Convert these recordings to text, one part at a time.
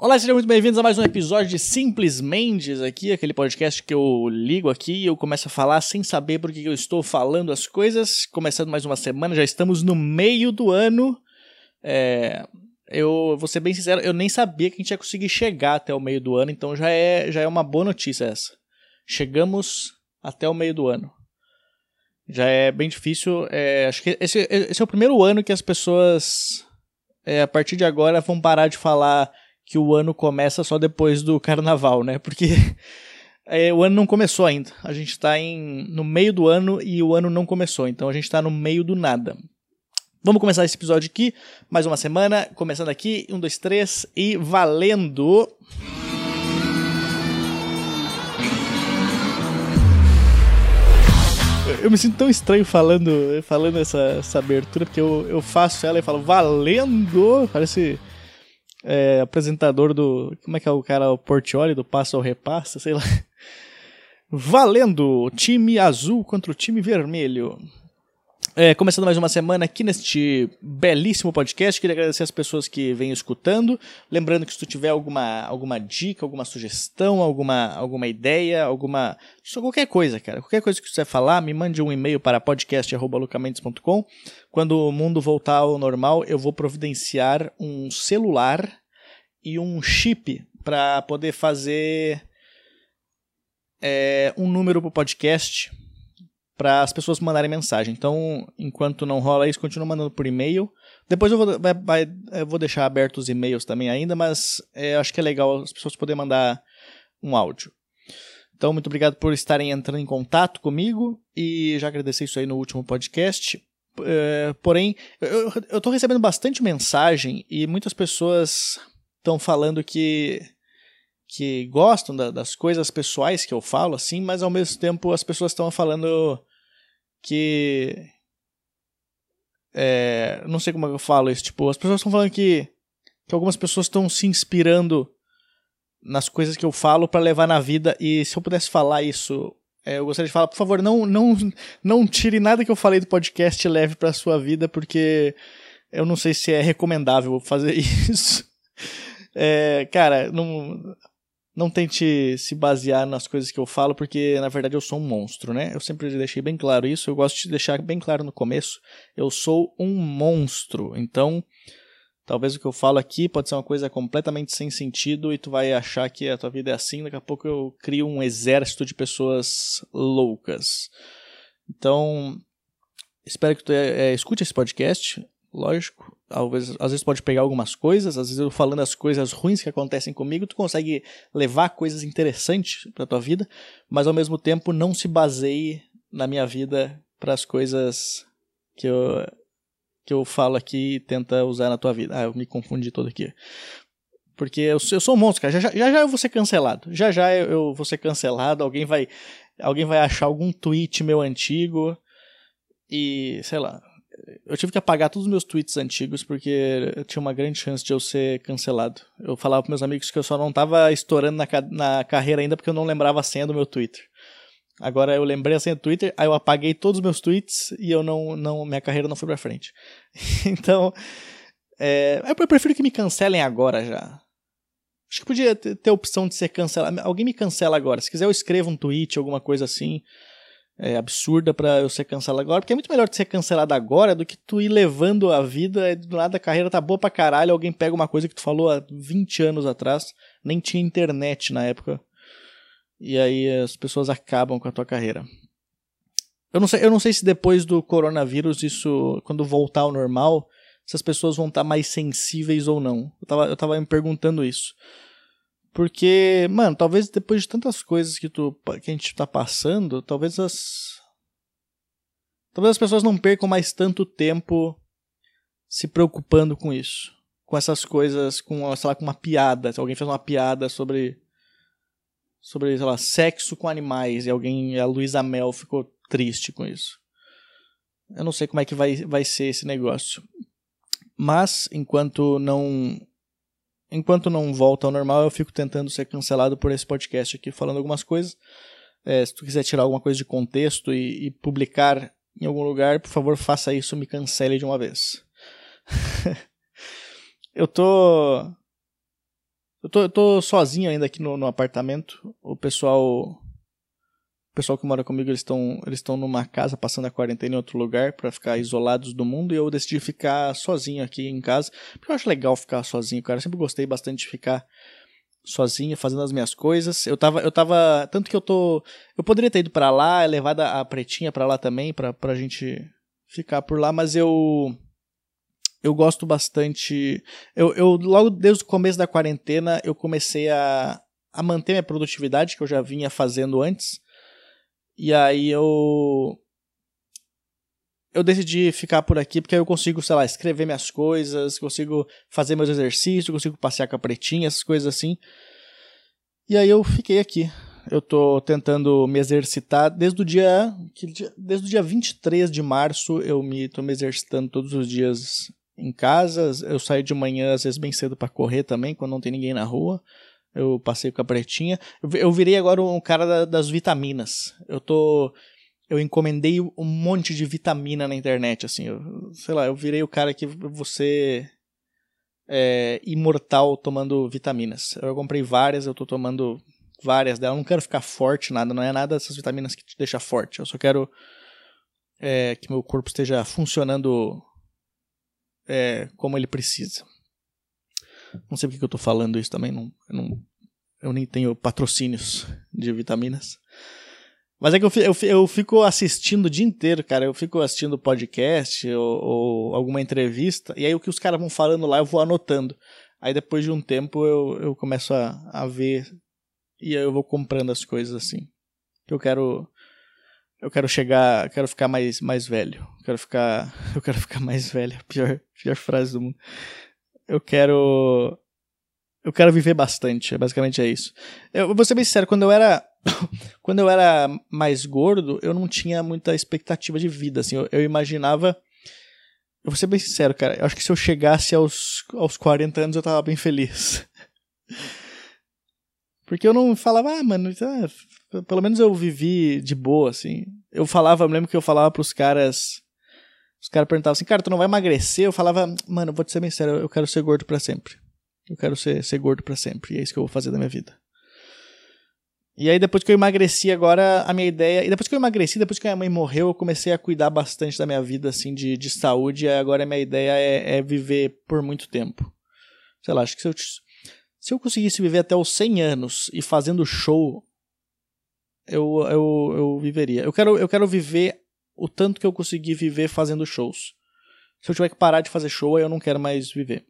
Olá, sejam muito bem-vindos a mais um episódio de Simples Mendes aqui, aquele podcast que eu ligo aqui e eu começo a falar sem saber por que eu estou falando as coisas. Começando mais uma semana, já estamos no meio do ano. É, eu vou ser bem sincero, eu nem sabia que a gente ia conseguir chegar até o meio do ano, então já é, já é uma boa notícia essa. Chegamos até o meio do ano. Já é bem difícil. É, acho que esse, esse, é o primeiro ano que as pessoas, é, a partir de agora, vão parar de falar que o ano começa só depois do carnaval, né? Porque é, o ano não começou ainda. A gente está no meio do ano e o ano não começou, então a gente está no meio do nada. Vamos começar esse episódio aqui, mais uma semana, começando aqui, um, dois, três e valendo! Eu me sinto tão estranho falando, falando essa, essa abertura, porque eu, eu faço ela e falo valendo! Parece é, apresentador do. Como é que é o cara? O Portioli do Passa ou Repassa, sei lá. Valendo! Time azul contra o time vermelho. É, começando mais uma semana aqui neste belíssimo podcast, queria agradecer as pessoas que vêm escutando. Lembrando que se tu tiver alguma, alguma dica, alguma sugestão, alguma, alguma ideia, alguma. Qualquer coisa, cara. Qualquer coisa que tu quiser falar, me mande um e-mail para podcast.lucamendes.com. Quando o mundo voltar ao normal, eu vou providenciar um celular e um chip para poder fazer é, um número para o podcast para as pessoas mandarem mensagem. Então, enquanto não rola isso, continua mandando por e-mail. Depois eu vou, vai, vai, eu vou deixar abertos os e-mails também ainda, mas é, acho que é legal as pessoas poderem mandar um áudio. Então, muito obrigado por estarem entrando em contato comigo e já agradecer isso aí no último podcast. É, porém, eu, estou recebendo bastante mensagem e muitas pessoas estão falando que que gostam da, das coisas pessoais que eu falo, assim, mas ao mesmo tempo as pessoas estão falando que. É, não sei como eu falo isso. Tipo, as pessoas estão falando que, que algumas pessoas estão se inspirando nas coisas que eu falo para levar na vida. E se eu pudesse falar isso, é, eu gostaria de falar, por favor, não, não, não tire nada que eu falei do podcast e leve para sua vida, porque eu não sei se é recomendável fazer isso. É, cara, não, não tente se basear nas coisas que eu falo, porque na verdade eu sou um monstro, né? Eu sempre deixei bem claro isso, eu gosto de deixar bem claro no começo. Eu sou um monstro, então talvez o que eu falo aqui pode ser uma coisa completamente sem sentido e tu vai achar que a tua vida é assim, daqui a pouco eu crio um exército de pessoas loucas. Então, espero que tu é, escute esse podcast lógico. Vezes, às vezes pode pegar algumas coisas, às vezes eu falando as coisas ruins que acontecem comigo, tu consegue levar coisas interessantes para tua vida, mas ao mesmo tempo não se baseie na minha vida para as coisas que eu que eu falo aqui e tenta usar na tua vida. Ah, eu me confundi todo aqui. Porque eu, eu sou um monstro, cara. Já, já, já eu vou ser cancelado. Já já eu, eu vou ser cancelado. Alguém vai, alguém vai achar algum tweet meu antigo e, sei lá, eu tive que apagar todos os meus tweets antigos porque tinha uma grande chance de eu ser cancelado. Eu falava para meus amigos que eu só não tava estourando na, na carreira ainda porque eu não lembrava a senha do meu Twitter. Agora eu lembrei a senha do Twitter, aí eu apaguei todos os meus tweets e eu não, não minha carreira não foi para frente. então, é, eu prefiro que me cancelem agora já. Acho que podia ter, ter a opção de ser cancelado. Alguém me cancela agora. Se quiser eu escrevo um tweet, alguma coisa assim é, absurda para eu ser cancelado agora, porque é muito melhor ser cancelado agora do que tu ir levando a vida, do nada a carreira tá boa pra caralho, alguém pega uma coisa que tu falou há 20 anos atrás, nem tinha internet na época, e aí as pessoas acabam com a tua carreira. Eu não sei, eu não sei se depois do coronavírus, isso, quando voltar ao normal, se as pessoas vão estar tá mais sensíveis ou não. Eu tava, eu tava me perguntando isso. Porque, mano, talvez depois de tantas coisas que, tu, que a gente tá passando, talvez as. Talvez as pessoas não percam mais tanto tempo se preocupando com isso. Com essas coisas, com, sei lá, com uma piada. Se alguém fez uma piada sobre. Sobre, sei lá, sexo com animais e alguém. A Luísa Mel ficou triste com isso. Eu não sei como é que vai, vai ser esse negócio. Mas, enquanto não enquanto não volta ao normal, eu fico tentando ser cancelado por esse podcast aqui, falando algumas coisas. É, se tu quiser tirar alguma coisa de contexto e, e, publicar em algum lugar, por favor, faça isso, me cancele de uma vez. eu tô. Eu tô, eu tô sozinho ainda aqui no, no apartamento. O pessoal. Pessoal que mora comigo, eles estão eles estão numa casa passando a quarentena em outro lugar para ficar isolados do mundo e eu decidi ficar sozinho aqui em casa, porque eu acho legal ficar sozinho, cara. Eu sempre gostei bastante de ficar sozinho, fazendo as minhas coisas. Eu tava eu tava tanto que eu tô eu poderia ter ido para lá, levado a pretinha para lá também para pra gente ficar por lá, mas eu eu gosto bastante. Eu, eu logo desde o começo da quarentena eu comecei a, a manter minha produtividade que eu já vinha fazendo antes. E aí eu eu decidi ficar por aqui porque aí eu consigo, sei lá, escrever minhas coisas, consigo fazer meus exercícios, consigo passear com a pretinha, essas coisas assim. E aí eu fiquei aqui. Eu tô tentando me exercitar desde o dia desde o dia 23 de março eu me tô me exercitando todos os dias em casa. Eu saio de manhã, às vezes, bem cedo para correr também, quando não tem ninguém na rua. Eu passei com a pretinha. Eu virei agora um cara das vitaminas. Eu tô. Eu encomendei um monte de vitamina na internet, assim. Eu, sei lá, eu virei o cara que você é imortal tomando vitaminas. Eu comprei várias, eu tô tomando várias delas. Eu não quero ficar forte, nada. Não é nada dessas vitaminas que te deixa forte. Eu só quero é, que meu corpo esteja funcionando é, como ele precisa. Não sei porque que eu estou falando isso também, não, eu, não, eu nem tenho patrocínios de vitaminas. Mas é que eu, eu, fico assistindo o dia inteiro, cara. Eu fico assistindo podcast ou, ou alguma entrevista, e aí o que os caras vão falando lá eu vou anotando. Aí depois de um tempo eu, eu começo a, a ver e aí eu vou comprando as coisas assim. Eu quero eu quero chegar, quero ficar mais, mais velho. Quero ficar, eu quero ficar mais velho. Pior, pior frase do mundo. Eu quero, eu quero viver bastante. Basicamente é isso. Eu vou ser bem sincero, quando eu era, quando eu era mais gordo, eu não tinha muita expectativa de vida. Assim, eu, eu imaginava, eu vou ser bem sincero, cara. Eu acho que se eu chegasse aos, aos 40 anos eu tava bem feliz. Porque eu não falava, ah, mano, ah, pelo menos eu vivi de boa, assim. Eu falava, eu lembro que eu falava pros caras. Os caras perguntavam assim, cara, tu não vai emagrecer? Eu falava, mano, vou te ser bem sério, eu quero ser gordo para sempre. Eu quero ser, ser gordo para sempre. E é isso que eu vou fazer da minha vida. E aí, depois que eu emagreci, agora a minha ideia. E depois que eu emagreci, depois que a minha mãe morreu, eu comecei a cuidar bastante da minha vida, assim, de, de saúde. E agora a minha ideia é, é viver por muito tempo. Sei lá, acho que se eu, se eu conseguisse viver até os 100 anos e fazendo show, eu, eu, eu viveria. Eu quero, eu quero viver o tanto que eu consegui viver fazendo shows. Se eu tiver que parar de fazer show, aí eu não quero mais viver.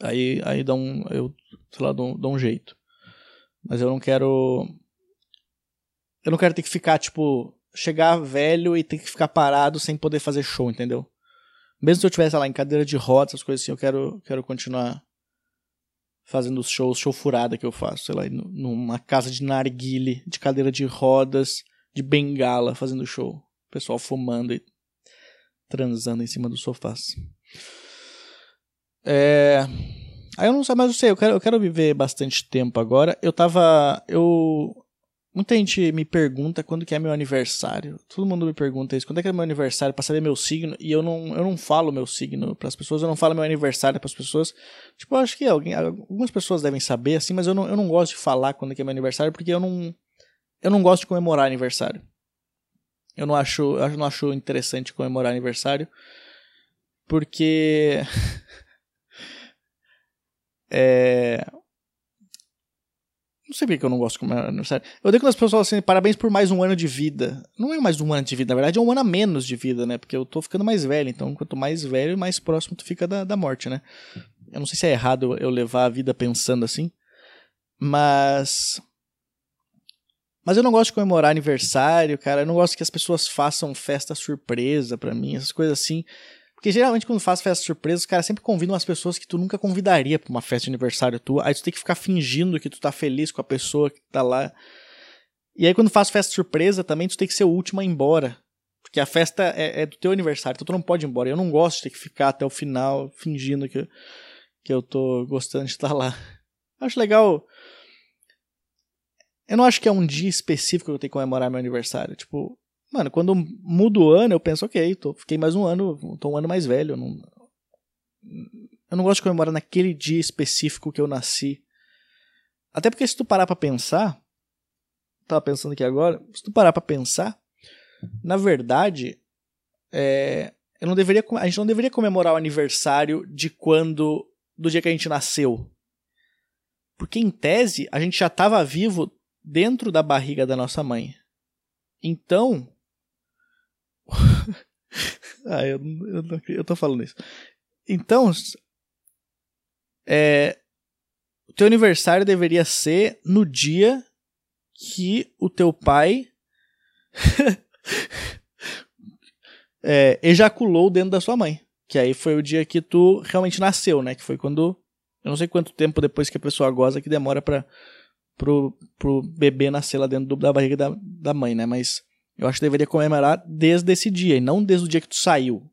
Aí, aí dá um, eu, sei lá, dou, dou um jeito. Mas eu não quero. Eu não quero ter que ficar, tipo, chegar velho e ter que ficar parado sem poder fazer show, entendeu? Mesmo se eu tivesse lá em cadeira de rodas, essas coisas assim, eu quero, quero continuar fazendo os shows, show furada que eu faço, sei lá, numa casa de narguile, de cadeira de rodas, de bengala, fazendo show. Pessoal fumando e transando em cima dos sofás. É... Aí eu não sei, mas eu sei, eu quero, eu quero viver bastante tempo agora. Eu tava. Eu Muita gente me pergunta quando que é meu aniversário. Todo mundo me pergunta isso. Quando é que é meu aniversário para saber meu signo? E eu não, eu não falo meu signo para as pessoas. Eu não falo meu aniversário para as pessoas. Tipo, eu acho que alguém, algumas pessoas devem saber assim, mas eu não, eu não gosto de falar quando é que é meu aniversário porque eu não eu não gosto de comemorar aniversário. Eu não acho, eu não acho interessante comemorar aniversário porque é não sei por que eu não gosto de comemorar aniversário. Eu odeio quando as pessoas falam assim, parabéns por mais um ano de vida. Não é mais um ano de vida, na verdade é um ano a menos de vida, né? Porque eu tô ficando mais velho, então quanto mais velho, mais próximo tu fica da, da morte, né? Eu não sei se é errado eu levar a vida pensando assim, mas. Mas eu não gosto de comemorar aniversário, cara. Eu não gosto que as pessoas façam festa surpresa para mim, essas coisas assim. Porque geralmente quando faz festa surpresa, os caras sempre convidam as pessoas que tu nunca convidaria pra uma festa de aniversário tua. Aí tu tem que ficar fingindo que tu tá feliz com a pessoa que tá lá. E aí quando faz festa surpresa também, tu tem que ser o último a ir embora. Porque a festa é, é, do teu aniversário, então tu não pode ir embora. Eu não gosto de ter que ficar até o final fingindo que, que eu tô gostando de estar lá. acho legal. Eu não acho que é um dia específico que eu tenho que comemorar meu aniversário. Tipo, Mano, quando mudo o ano, eu penso, ok, tô, fiquei mais um ano, tô um ano mais velho. Eu não, eu não gosto de comemorar naquele dia específico que eu nasci. Até porque se tu parar pra pensar, tava pensando aqui agora, se tu parar pra pensar, na verdade, é, eu não deveria, a gente não deveria comemorar o aniversário de quando, do dia que a gente nasceu. Porque em tese, a gente já estava vivo dentro da barriga da nossa mãe. Então. ah, eu, eu, eu tô falando isso. Então. É, o teu aniversário deveria ser no dia que o teu pai é, ejaculou dentro da sua mãe. Que aí foi o dia que tu realmente nasceu, né? Que foi quando. Eu não sei quanto tempo depois que a pessoa goza que demora pra, pro, pro bebê nascer lá dentro da barriga da, da mãe, né? Mas eu acho que deveria comemorar desde esse dia e não desde o dia que tu saiu.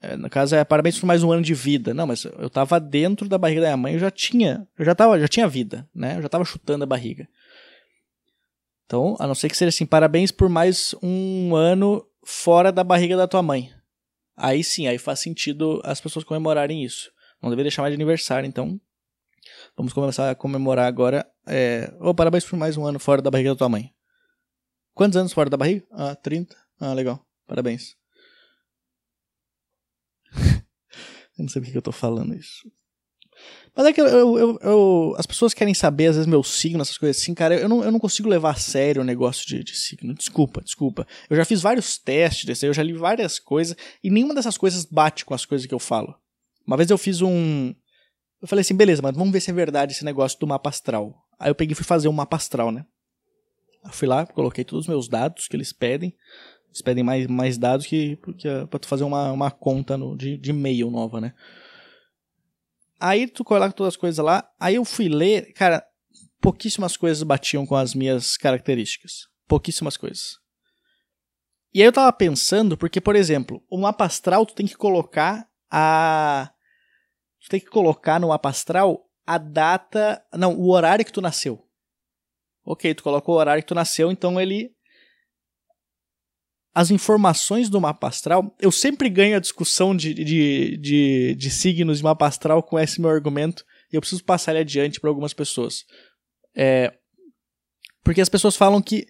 É, no caso é parabéns por mais um ano de vida. Não, mas eu tava dentro da barriga da minha mãe, eu já tinha, eu já tava, já tinha vida, né? Eu já tava chutando a barriga. Então, a não ser que seja assim, parabéns por mais um ano fora da barriga da tua mãe. Aí sim, aí faz sentido as pessoas comemorarem isso. Não deveria chamar de aniversário, então vamos começar a comemorar agora. É... Oh, parabéns por mais um ano fora da barriga da tua mãe. Quantos anos fora da barriga? Ah, 30. Ah, legal. Parabéns. eu não sei por que eu tô falando isso. Mas é que eu, eu, eu, as pessoas querem saber, às vezes, meu signo, essas coisas assim, cara. Eu não, eu não consigo levar a sério o negócio de, de signo. Desculpa, desculpa. Eu já fiz vários testes desse, eu já li várias coisas, e nenhuma dessas coisas bate com as coisas que eu falo. Uma vez eu fiz um. Eu falei assim, beleza, mas vamos ver se é verdade esse negócio do mapa astral. Aí eu peguei e fui fazer um mapa astral, né? Eu fui lá, coloquei todos os meus dados que eles pedem. Eles pedem mais, mais dados que, que pra tu fazer uma, uma conta no, de, de e-mail nova, né? Aí tu coloca todas as coisas lá. Aí eu fui ler, cara, pouquíssimas coisas batiam com as minhas características. Pouquíssimas coisas. E aí eu tava pensando, porque, por exemplo, o mapa astral tu tem que colocar a. Tu tem que colocar no mapa astral a data. Não, o horário que tu nasceu. Ok, tu colocou o horário que tu nasceu, então ele as informações do mapa astral, eu sempre ganho a discussão de, de, de, de signos de mapa astral com esse meu argumento e eu preciso passar ele adiante para algumas pessoas. É, porque as pessoas falam que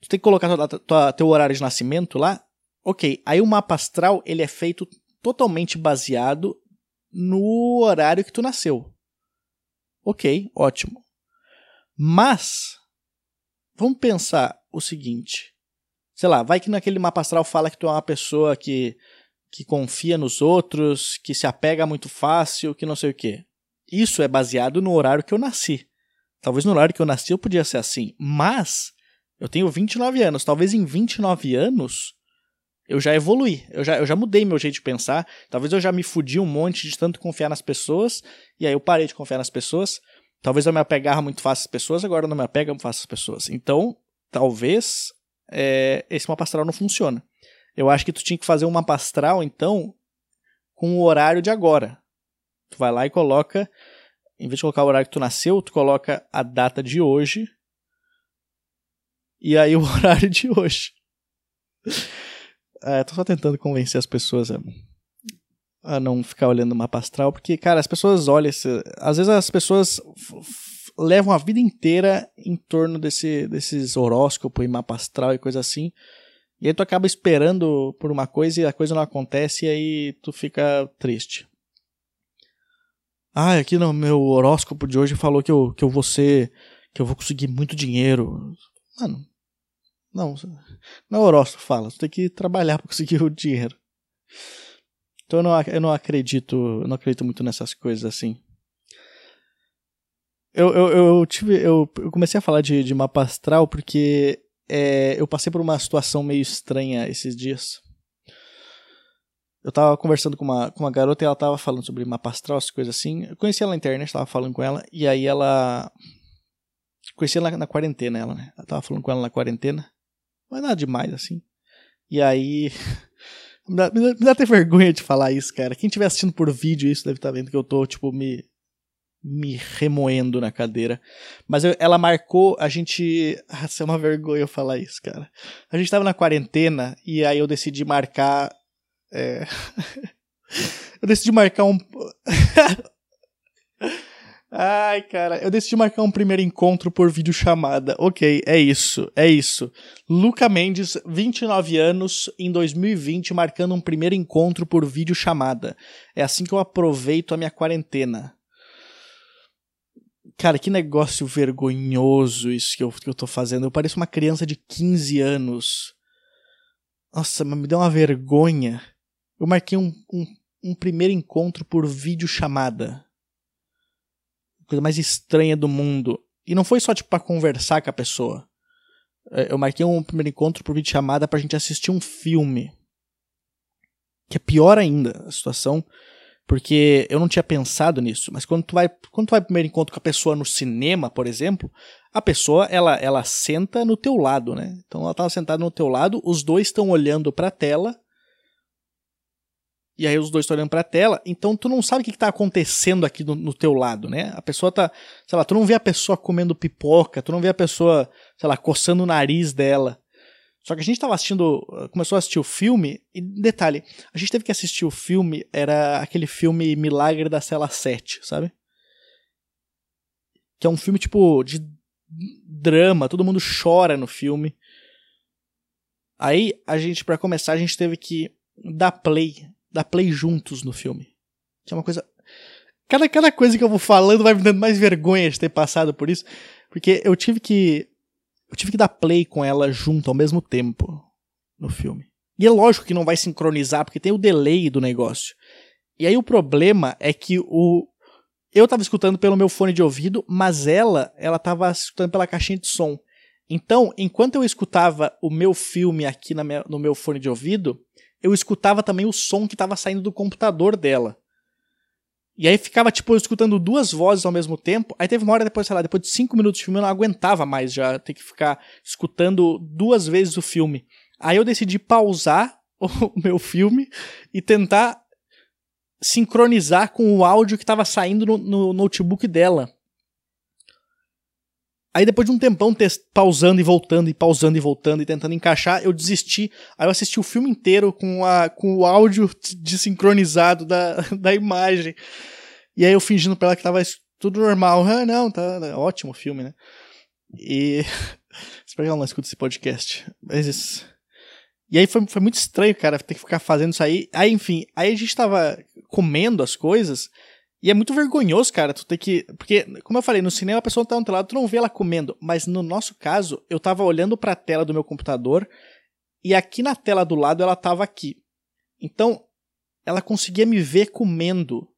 tu tem que colocar tua, tua, teu horário de nascimento lá. Ok, aí o mapa astral ele é feito totalmente baseado no horário que tu nasceu. Ok, ótimo. Mas, vamos pensar o seguinte sei lá, vai que naquele mapa astral fala que tu é uma pessoa que, que confia nos outros, que se apega muito fácil, que não sei o quê. Isso é baseado no horário que eu nasci. Talvez no horário que eu nasci eu podia ser assim, mas eu tenho 29 anos. Talvez em 29 anos eu já evolui, eu já, eu já mudei meu jeito de pensar. Talvez eu já me fudi um monte de tanto confiar nas pessoas, e aí eu parei de confiar nas pessoas. Talvez eu me apegava muito fácil às pessoas, agora eu não me apego muito fácil às pessoas. Então, talvez é, esse mapa astral não funciona. Eu acho que tu tinha que fazer um mapa astral, então, com o horário de agora. Tu vai lá e coloca, em vez de colocar o horário que tu nasceu, tu coloca a data de hoje e aí o horário de hoje. É, tô só tentando convencer as pessoas a, a não ficar olhando o mapa astral, porque, cara, as pessoas olham. Às vezes as pessoas levam a vida inteira em torno desse, desses horóscopos e mapa astral e coisa assim. E aí tu acaba esperando por uma coisa e a coisa não acontece e aí tu fica triste. Ah, aqui no meu horóscopo de hoje falou que eu, que eu vou ser. que eu vou conseguir muito dinheiro. Mano. Não, não é horóscopo fala, tu tem que trabalhar para conseguir o dinheiro. Então eu não, eu não acredito, eu não acredito muito nessas coisas assim. Eu, eu, eu, tive, eu, eu comecei a falar de, de mapa astral porque é, eu passei por uma situação meio estranha esses dias. Eu tava conversando com uma, com uma garota e ela tava falando sobre mapa astral, essas coisas assim. Eu conheci ela na internet, tava falando com ela, e aí ela. Conheci ela na, na quarentena, ela, né? Eu tava falando com ela na quarentena. Mas nada demais, assim. E aí. me, dá, me, dá, até vergonha de falar isso, cara. Quem estiver assistindo por vídeo isso deve estar tá vendo que eu tô, tipo, me me remoendo na cadeira. Mas eu, ela marcou, a gente. Ah, é uma vergonha eu falar isso, cara. A gente tava na quarentena e aí eu decidi marcar. É... eu decidi marcar um. Ai, cara, eu decidi marcar um primeiro encontro por videochamada. Ok, é isso, é isso. Luca Mendes, 29 anos, em 2020, marcando um primeiro encontro por videochamada. É assim que eu aproveito a minha quarentena. Cara, que negócio vergonhoso isso que eu, que eu tô fazendo. Eu pareço uma criança de 15 anos. Nossa, mas me deu uma vergonha. Eu marquei um, um, um primeiro encontro por videochamada. Coisa mais estranha do mundo. E não foi só, tipo, pra conversar com a pessoa. É, eu marquei um primeiro encontro por videochamada pra gente assistir um filme. Que é pior ainda a situação porque eu não tinha pensado nisso, mas quando tu vai, quando tu vai primeiro encontro com a pessoa no cinema, por exemplo, a pessoa ela, ela senta no teu lado, né? Então ela tá sentada no teu lado, os dois estão olhando para a tela. E aí os dois estão olhando para a tela, então tu não sabe o que, está acontecendo aqui no, teu lado, né? A pessoa tá, sei lá, tu não vê a pessoa comendo pipoca, tu não vê a pessoa, sei lá, coçando o nariz dela. Só que a gente estava assistindo, começou a assistir o filme, e detalhe, a gente teve que assistir o filme, era aquele filme Milagre da Cela 7, sabe? Que é um filme tipo de drama, todo mundo chora no filme. Aí a gente, para começar, a gente teve que dar play, dar play juntos no filme. Que é uma coisa. Cada, cada coisa que eu vou falando vai me dando mais vergonha de ter passado por isso. Porque eu tive que eu tive que dar play com ela junto ao mesmo tempo no filme. E é lógico que não vai sincronizar, porque tem o delay do negócio. E aí o problema é que o. Eu tava escutando pelo meu fone de ouvido, mas ela, ela tava escutando pela caixinha de som. Então, enquanto eu escutava o meu filme aqui minha, no meu fone de ouvido, eu escutava também o som que estava saindo do computador dela. E aí ficava, tipo, eu escutando duas vozes ao mesmo tempo. Aí teve uma hora depois, sei lá, depois de cinco minutos de filme, eu não aguentava mais já ter que ficar escutando duas vezes o filme. Aí eu decidi pausar o meu filme e tentar sincronizar com o áudio que estava saindo no, no, notebook dela. Aí depois de um tempão pausando e voltando, e pausando e voltando, e tentando encaixar, eu desisti. Aí eu assisti o filme inteiro com, a, com o áudio desincronizado da, da imagem. E aí eu fingindo pra ela que tava tudo normal. Ah, não, tá, tá ótimo o filme, né? E. Espero que ela não escuta esse podcast. Mas isso. E aí foi, foi muito estranho, cara, ter que ficar fazendo isso aí. Aí, enfim, aí a gente tava comendo as coisas. E é muito vergonhoso, cara, tu ter que. Porque, como eu falei, no cinema a pessoa tá no teu lado, tu não vê ela comendo. Mas no nosso caso, eu tava olhando pra tela do meu computador e aqui na tela do lado ela tava aqui. Então, ela conseguia me ver comendo.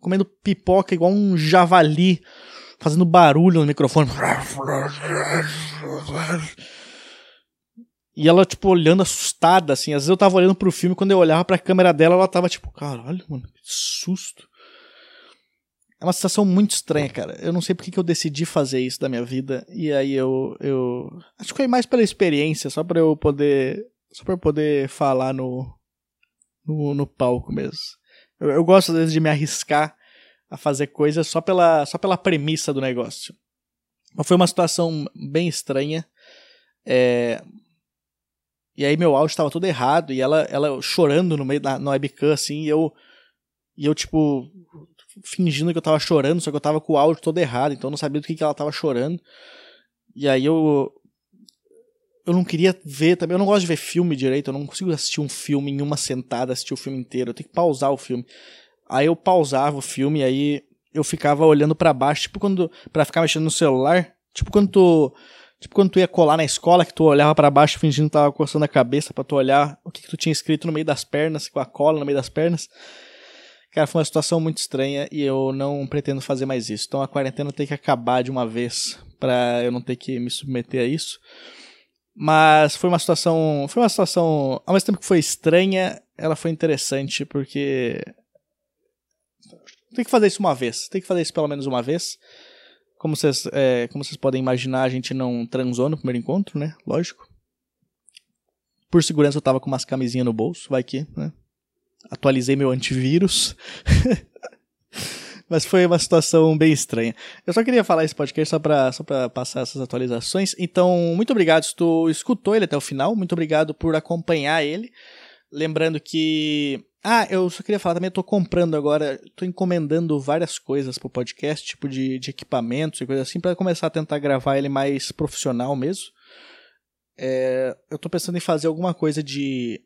Comendo pipoca igual um javali, fazendo barulho no microfone. E ela, tipo, olhando assustada, assim. Às vezes eu tava olhando pro filme, quando eu olhava pra câmera dela, ela tava tipo, caralho, mano, que susto. É uma situação muito estranha, cara. Eu não sei porque que eu decidi fazer isso da minha vida. E aí eu. eu acho que foi mais pela experiência, só pra eu poder. Só pra eu poder falar no. no, no palco mesmo. Eu, eu, gosto às vezes de me arriscar a fazer coisas só pela, só pela premissa do negócio. Mas foi uma situação bem estranha. É... E aí meu áudio estava todo errado e ela, ela chorando no meio da no webcam, assim, e eu. E eu, tipo, fingindo que eu tava chorando, só que eu tava com o áudio todo errado, então eu não sabia do que, que ela tava chorando. E aí eu. Eu não queria ver também, eu não gosto de ver filme direito, eu não consigo assistir um filme em uma sentada, assistir o filme inteiro, eu tenho que pausar o filme. Aí eu pausava o filme aí eu ficava olhando para baixo, tipo quando. para ficar mexendo no celular, tipo quando tu. Tipo quando tu ia colar na escola, que tu olhava para baixo fingindo que tava coçando a cabeça para tu olhar o que, que tu tinha escrito no meio das pernas, com a cola no meio das pernas. Cara, foi uma situação muito estranha e eu não pretendo fazer mais isso. Então a quarentena tem que acabar de uma vez para eu não ter que me submeter a isso. Mas foi uma situação, foi uma situação, ao mesmo tempo que foi estranha, ela foi interessante porque tem que fazer isso uma vez, tem que fazer isso pelo menos uma vez. Como vocês, é, como vocês podem imaginar, a gente não transou no primeiro encontro, né? Lógico. Por segurança eu tava com umas camisinhas no bolso, vai que, né? Atualizei meu antivírus. Mas foi uma situação bem estranha. Eu só queria falar esse podcast só pra, só passar essas atualizações. Então, muito obrigado se tu escutou ele até o final. Muito obrigado por acompanhar ele. Lembrando que. Ah, eu só queria falar também, eu tô comprando agora, tô encomendando várias coisas pro podcast, tipo de, de equipamentos e coisas assim, para começar a tentar gravar ele mais profissional mesmo. É, eu tô pensando em fazer alguma coisa de.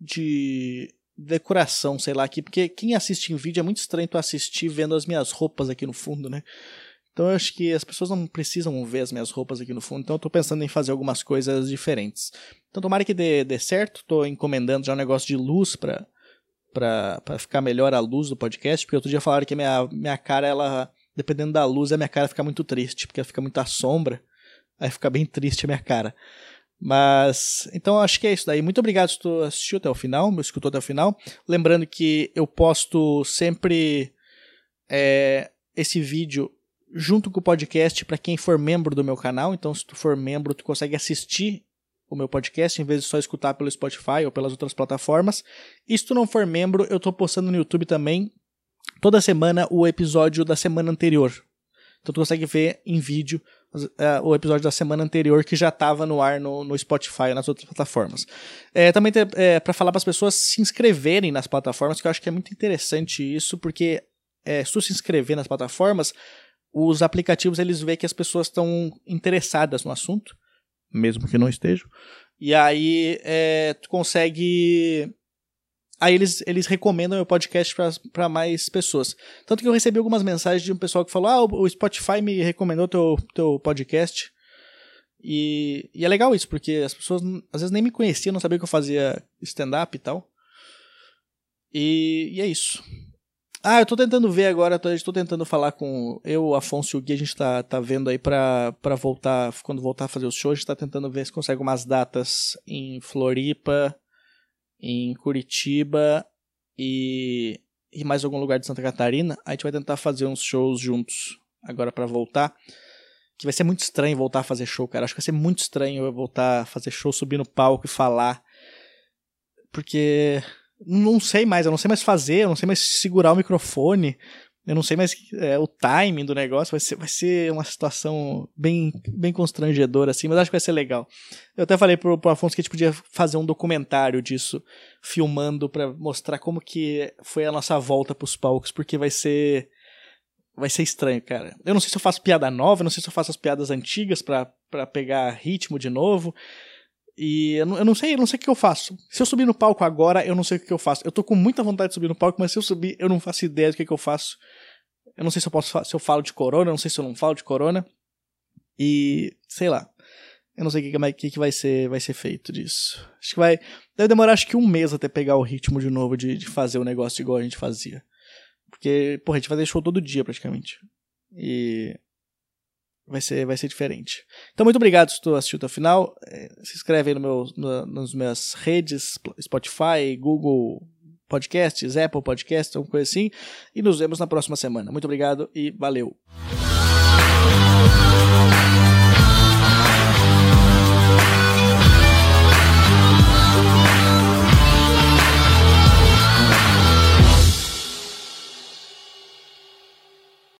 de decoração, sei lá, aqui, porque quem assiste em vídeo é muito estranho tu assistir vendo as minhas roupas aqui no fundo, né? Então eu acho que as pessoas não precisam ver as minhas roupas aqui no fundo, então eu tô pensando em fazer algumas coisas diferentes. Então tomara que dê, dê certo, tô encomendando já um negócio de luz pra, pra, pra ficar melhor a luz do podcast, porque outro dia falaram que minha, minha cara, ela, dependendo da luz, a minha cara fica muito triste, porque fica muita sombra, aí fica bem triste a minha cara. Mas, então acho que é isso daí. Muito obrigado se tu assistiu até o final, me escutou até o final. Lembrando que eu posto sempre é, esse vídeo junto com o podcast para quem for membro do meu canal. Então, se tu for membro, tu consegue assistir o meu podcast em vez de só escutar pelo Spotify ou pelas outras plataformas. E se tu não for membro, eu tô postando no YouTube também toda semana o episódio da semana anterior. Então tu consegue ver em vídeo uh, o episódio da semana anterior que já estava no ar no, no Spotify e nas outras plataformas. É, também é, para falar para as pessoas se inscreverem nas plataformas, que eu acho que é muito interessante isso, porque é, se tu se inscrever nas plataformas, os aplicativos eles veem que as pessoas estão interessadas no assunto, mesmo que não estejam, e aí é, tu consegue. Aí eles, eles recomendam o podcast para mais pessoas. Tanto que eu recebi algumas mensagens de um pessoal que falou: Ah, o Spotify me recomendou teu, teu podcast. E, e é legal isso, porque as pessoas às vezes nem me conheciam, não sabiam que eu fazia stand-up e tal. E, e é isso. Ah, eu tô tentando ver agora, tô, estou tentando falar com eu, o Afonso e o Gui, a gente tá, tá vendo aí pra, pra voltar, quando voltar a fazer os shows, a gente tá tentando ver se consegue umas datas em Floripa, em Curitiba e, e mais algum lugar de Santa Catarina. A gente vai tentar fazer uns shows juntos agora para voltar. Que vai ser muito estranho voltar a fazer show, cara. Acho que vai ser muito estranho eu voltar a fazer show, subir no palco e falar. Porque não sei mais, eu não sei mais fazer, eu não sei mais segurar o microfone, eu não sei mais é, o timing do negócio, vai ser, vai ser uma situação bem, bem constrangedora, assim, mas acho que vai ser legal. Eu até falei pro, pro Afonso que a gente podia fazer um documentário disso, filmando para mostrar como que foi a nossa volta pros palcos, porque vai ser vai ser estranho, cara. Eu não sei se eu faço piada nova, não sei se eu faço as piadas antigas para pegar ritmo de novo. E eu não, eu não sei, eu não sei o que eu faço. Se eu subir no palco agora, eu não sei o que eu faço. Eu tô com muita vontade de subir no palco, mas se eu subir, eu não faço ideia do que, que eu faço. Eu não sei se eu posso se eu falo de corona, eu não sei se eu não falo de corona. E sei lá. Eu não sei o que, que, que vai ser vai ser feito disso. Acho que vai. Deve demorar acho que um mês até pegar o ritmo de novo de, de fazer o negócio igual a gente fazia. Porque, porra, a gente fazia show todo dia praticamente. E vai ser, vai ser diferente. Então, muito obrigado se tu assistiu até o final. É, se inscreve aí no meu, no, nas minhas redes, Spotify, Google Podcasts, Apple Podcasts, alguma coisa assim. E nos vemos na próxima semana. Muito obrigado e valeu!